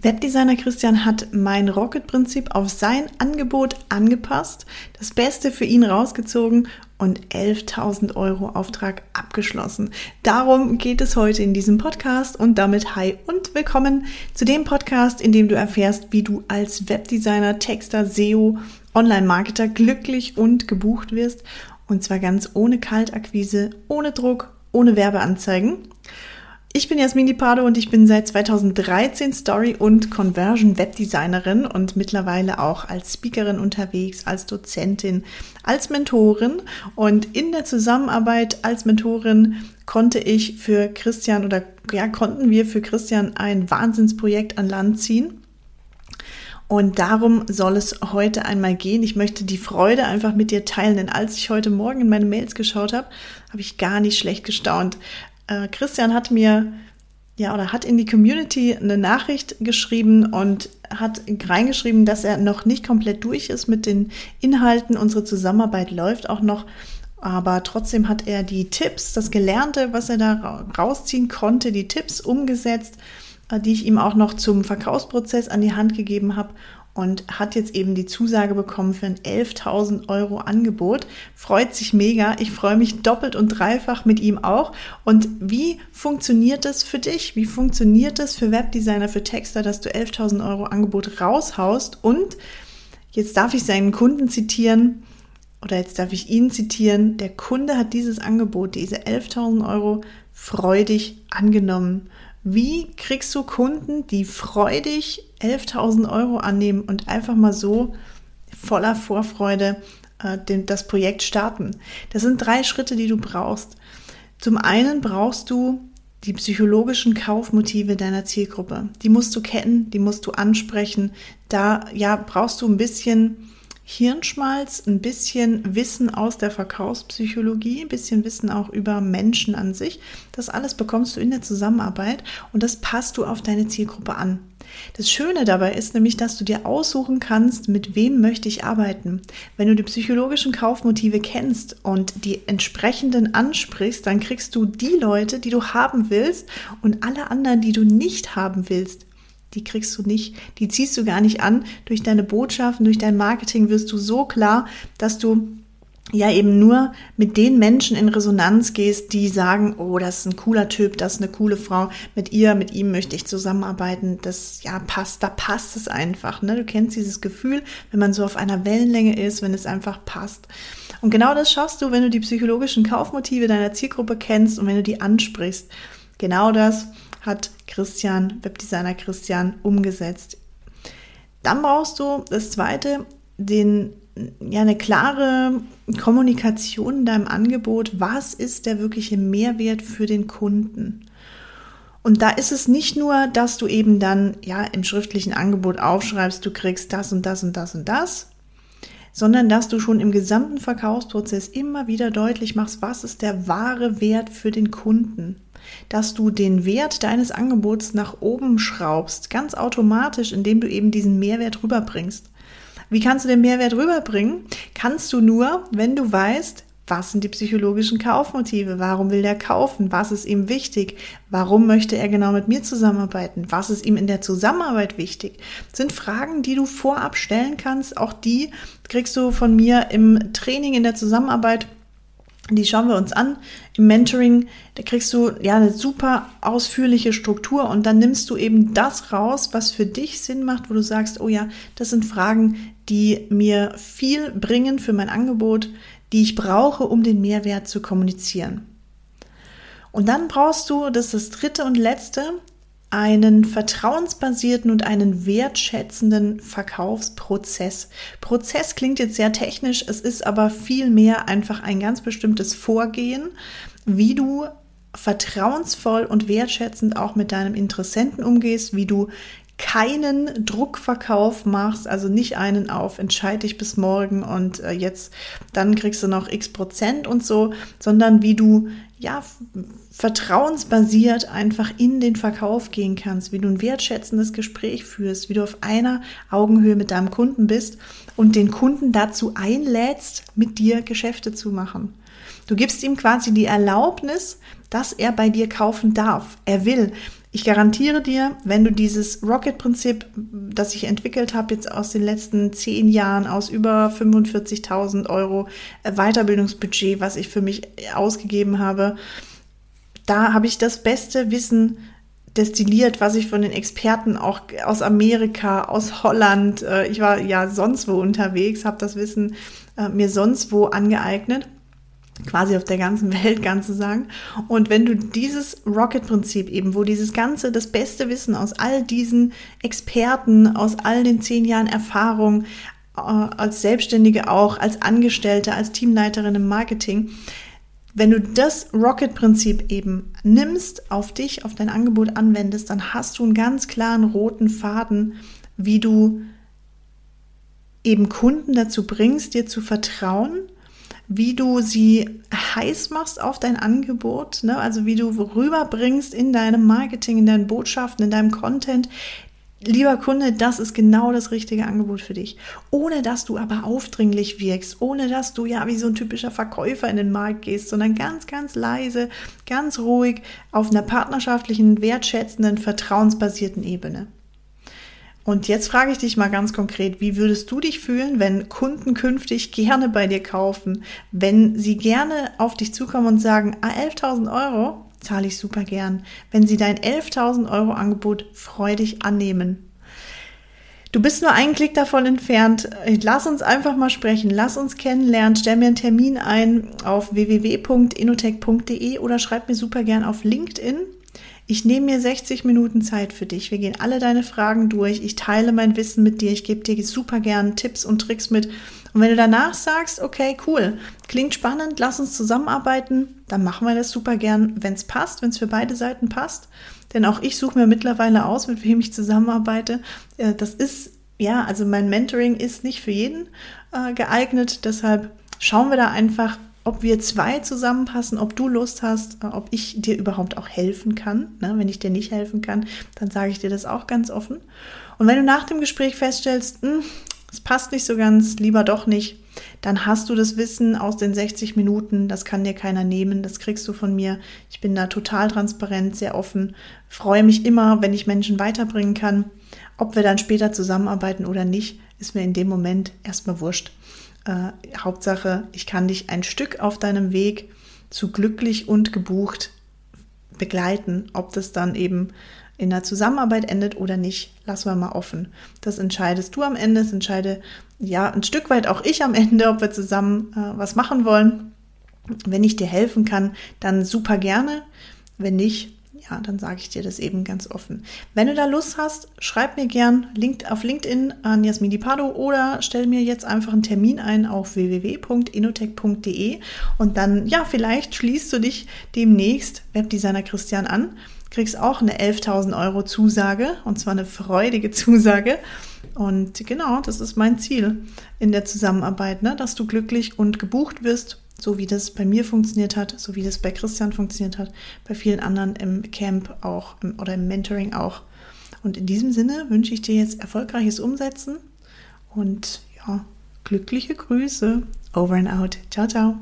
Webdesigner Christian hat mein Rocket-Prinzip auf sein Angebot angepasst, das Beste für ihn rausgezogen und 11.000 Euro Auftrag abgeschlossen. Darum geht es heute in diesem Podcast und damit hi und willkommen zu dem Podcast, in dem du erfährst, wie du als Webdesigner, Texter, SEO, Online-Marketer glücklich und gebucht wirst und zwar ganz ohne Kaltakquise, ohne Druck, ohne Werbeanzeigen. Ich bin Jasmin Di Pardo und ich bin seit 2013 Story- und Conversion-Webdesignerin und mittlerweile auch als Speakerin unterwegs, als Dozentin, als Mentorin. Und in der Zusammenarbeit als Mentorin konnte ich für Christian oder ja, konnten wir für Christian ein Wahnsinnsprojekt an Land ziehen. Und darum soll es heute einmal gehen. Ich möchte die Freude einfach mit dir teilen, denn als ich heute Morgen in meine Mails geschaut habe, habe ich gar nicht schlecht gestaunt, äh, Christian hat mir ja oder hat in die Community eine Nachricht geschrieben und hat reingeschrieben, dass er noch nicht komplett durch ist mit den Inhalten. Unsere Zusammenarbeit läuft auch noch, aber trotzdem hat er die Tipps, das Gelernte, was er da rausziehen konnte, die Tipps umgesetzt, äh, die ich ihm auch noch zum Verkaufsprozess an die Hand gegeben habe und hat jetzt eben die Zusage bekommen für ein 11.000 Euro Angebot. Freut sich mega. Ich freue mich doppelt und dreifach mit ihm auch. Und wie funktioniert das für dich? Wie funktioniert das für Webdesigner, für Texter, dass du 11.000 Euro Angebot raushaust? Und jetzt darf ich seinen Kunden zitieren oder jetzt darf ich ihn zitieren. Der Kunde hat dieses Angebot, diese 11.000 Euro, freudig angenommen. Wie kriegst du Kunden, die freudig 11.000 Euro annehmen und einfach mal so voller Vorfreude äh, den, das Projekt starten? Das sind drei Schritte, die du brauchst. Zum einen brauchst du die psychologischen Kaufmotive deiner Zielgruppe. Die musst du kennen, die musst du ansprechen. Da ja brauchst du ein bisschen Hirnschmalz, ein bisschen Wissen aus der Verkaufspsychologie, ein bisschen Wissen auch über Menschen an sich. Das alles bekommst du in der Zusammenarbeit und das passt du auf deine Zielgruppe an. Das Schöne dabei ist nämlich, dass du dir aussuchen kannst, mit wem möchte ich arbeiten. Wenn du die psychologischen Kaufmotive kennst und die entsprechenden ansprichst, dann kriegst du die Leute, die du haben willst und alle anderen, die du nicht haben willst die kriegst du nicht, die ziehst du gar nicht an. Durch deine Botschaften, durch dein Marketing wirst du so klar, dass du ja eben nur mit den Menschen in Resonanz gehst, die sagen, oh, das ist ein cooler Typ, das ist eine coole Frau, mit ihr, mit ihm möchte ich zusammenarbeiten, das ja passt, da passt es einfach. Ne? Du kennst dieses Gefühl, wenn man so auf einer Wellenlänge ist, wenn es einfach passt. Und genau das schaffst du, wenn du die psychologischen Kaufmotive deiner Zielgruppe kennst und wenn du die ansprichst. Genau das hat Christian, Webdesigner Christian, umgesetzt. Dann brauchst du das zweite, den, ja, eine klare Kommunikation in deinem Angebot. Was ist der wirkliche Mehrwert für den Kunden? Und da ist es nicht nur, dass du eben dann ja im schriftlichen Angebot aufschreibst, du kriegst das und das und das und das, sondern dass du schon im gesamten Verkaufsprozess immer wieder deutlich machst, was ist der wahre Wert für den Kunden dass du den Wert deines Angebots nach oben schraubst, ganz automatisch, indem du eben diesen Mehrwert rüberbringst. Wie kannst du den Mehrwert rüberbringen? Kannst du nur, wenn du weißt, was sind die psychologischen Kaufmotive? Warum will der kaufen? Was ist ihm wichtig? Warum möchte er genau mit mir zusammenarbeiten? Was ist ihm in der Zusammenarbeit wichtig? Das sind Fragen, die du vorab stellen kannst. Auch die kriegst du von mir im Training in der Zusammenarbeit die schauen wir uns an. Im Mentoring, da kriegst du ja eine super ausführliche Struktur und dann nimmst du eben das raus, was für dich Sinn macht, wo du sagst, oh ja, das sind Fragen, die mir viel bringen für mein Angebot, die ich brauche, um den Mehrwert zu kommunizieren. Und dann brauchst du, das ist das dritte und letzte, einen vertrauensbasierten und einen wertschätzenden Verkaufsprozess. Prozess klingt jetzt sehr technisch, es ist aber vielmehr einfach ein ganz bestimmtes Vorgehen, wie du vertrauensvoll und wertschätzend auch mit deinem Interessenten umgehst, wie du keinen Druckverkauf machst, also nicht einen auf entscheide dich bis morgen und äh, jetzt dann kriegst du noch x Prozent und so, sondern wie du ja vertrauensbasiert einfach in den Verkauf gehen kannst, wie du ein wertschätzendes Gespräch führst, wie du auf einer Augenhöhe mit deinem Kunden bist und den Kunden dazu einlädst, mit dir Geschäfte zu machen. Du gibst ihm quasi die Erlaubnis, dass er bei dir kaufen darf. Er will. Ich garantiere dir, wenn du dieses Rocket-Prinzip, das ich entwickelt habe, jetzt aus den letzten zehn Jahren, aus über 45.000 Euro Weiterbildungsbudget, was ich für mich ausgegeben habe, da habe ich das beste Wissen destilliert, was ich von den Experten auch aus Amerika, aus Holland, äh, ich war ja sonst wo unterwegs, habe das Wissen äh, mir sonst wo angeeignet quasi auf der ganzen Welt, ganz zu sagen. Und wenn du dieses Rocket-Prinzip eben, wo dieses ganze, das beste Wissen aus all diesen Experten, aus all den zehn Jahren Erfahrung, äh, als Selbstständige auch, als Angestellte, als Teamleiterin im Marketing, wenn du das Rocket-Prinzip eben nimmst, auf dich, auf dein Angebot anwendest, dann hast du einen ganz klaren roten Faden, wie du eben Kunden dazu bringst, dir zu vertrauen, wie du sie heiß machst auf dein Angebot, ne? also wie du rüberbringst in deinem Marketing, in deinen Botschaften, in deinem Content. Lieber Kunde, das ist genau das richtige Angebot für dich. Ohne dass du aber aufdringlich wirkst, ohne dass du ja wie so ein typischer Verkäufer in den Markt gehst, sondern ganz, ganz leise, ganz ruhig auf einer partnerschaftlichen, wertschätzenden, vertrauensbasierten Ebene. Und jetzt frage ich dich mal ganz konkret, wie würdest du dich fühlen, wenn Kunden künftig gerne bei dir kaufen, wenn sie gerne auf dich zukommen und sagen, ah, 11.000 Euro zahle ich super gern, wenn sie dein 11.000 Euro Angebot freudig annehmen. Du bist nur einen Klick davon entfernt. Lass uns einfach mal sprechen. Lass uns kennenlernen. Stell mir einen Termin ein auf www.inotech.de oder schreib mir super gern auf LinkedIn. Ich nehme mir 60 Minuten Zeit für dich. Wir gehen alle deine Fragen durch. Ich teile mein Wissen mit dir. Ich gebe dir super gern Tipps und Tricks mit. Und wenn du danach sagst, okay, cool, klingt spannend, lass uns zusammenarbeiten, dann machen wir das super gern, wenn es passt, wenn es für beide Seiten passt. Denn auch ich suche mir mittlerweile aus, mit wem ich zusammenarbeite. Äh, das ist, ja, also mein Mentoring ist nicht für jeden äh, geeignet. Deshalb schauen wir da einfach, ob wir zwei zusammenpassen, ob du Lust hast, äh, ob ich dir überhaupt auch helfen kann. Ne? Wenn ich dir nicht helfen kann, dann sage ich dir das auch ganz offen. Und wenn du nach dem Gespräch feststellst, hm, es passt nicht so ganz, lieber doch nicht, dann hast du das Wissen aus den 60 Minuten, das kann dir keiner nehmen, das kriegst du von mir. Ich bin da total transparent, sehr offen, freue mich immer, wenn ich Menschen weiterbringen kann. Ob wir dann später zusammenarbeiten oder nicht, ist mir in dem Moment erstmal wurscht. Äh, Hauptsache, ich kann dich ein Stück auf deinem Weg zu glücklich und gebucht begleiten. Ob das dann eben in der Zusammenarbeit endet oder nicht, lassen wir mal offen. Das entscheidest du am Ende, das entscheide ja ein Stück weit auch ich am Ende, ob wir zusammen äh, was machen wollen. Wenn ich dir helfen kann, dann super gerne. Wenn nicht, ja, dann sage ich dir das eben ganz offen. Wenn du da Lust hast, schreib mir gern auf LinkedIn an Jasmini Pardo oder stell mir jetzt einfach einen Termin ein auf www.inotech.de und dann, ja, vielleicht schließt du dich demnächst Webdesigner Christian an, kriegst auch eine 11.000 Euro Zusage und zwar eine freudige Zusage. Und genau, das ist mein Ziel in der Zusammenarbeit, ne? dass du glücklich und gebucht wirst so wie das bei mir funktioniert hat, so wie das bei Christian funktioniert hat, bei vielen anderen im Camp auch oder im Mentoring auch. Und in diesem Sinne wünsche ich dir jetzt erfolgreiches Umsetzen und ja, glückliche Grüße. Over and out. Ciao, ciao.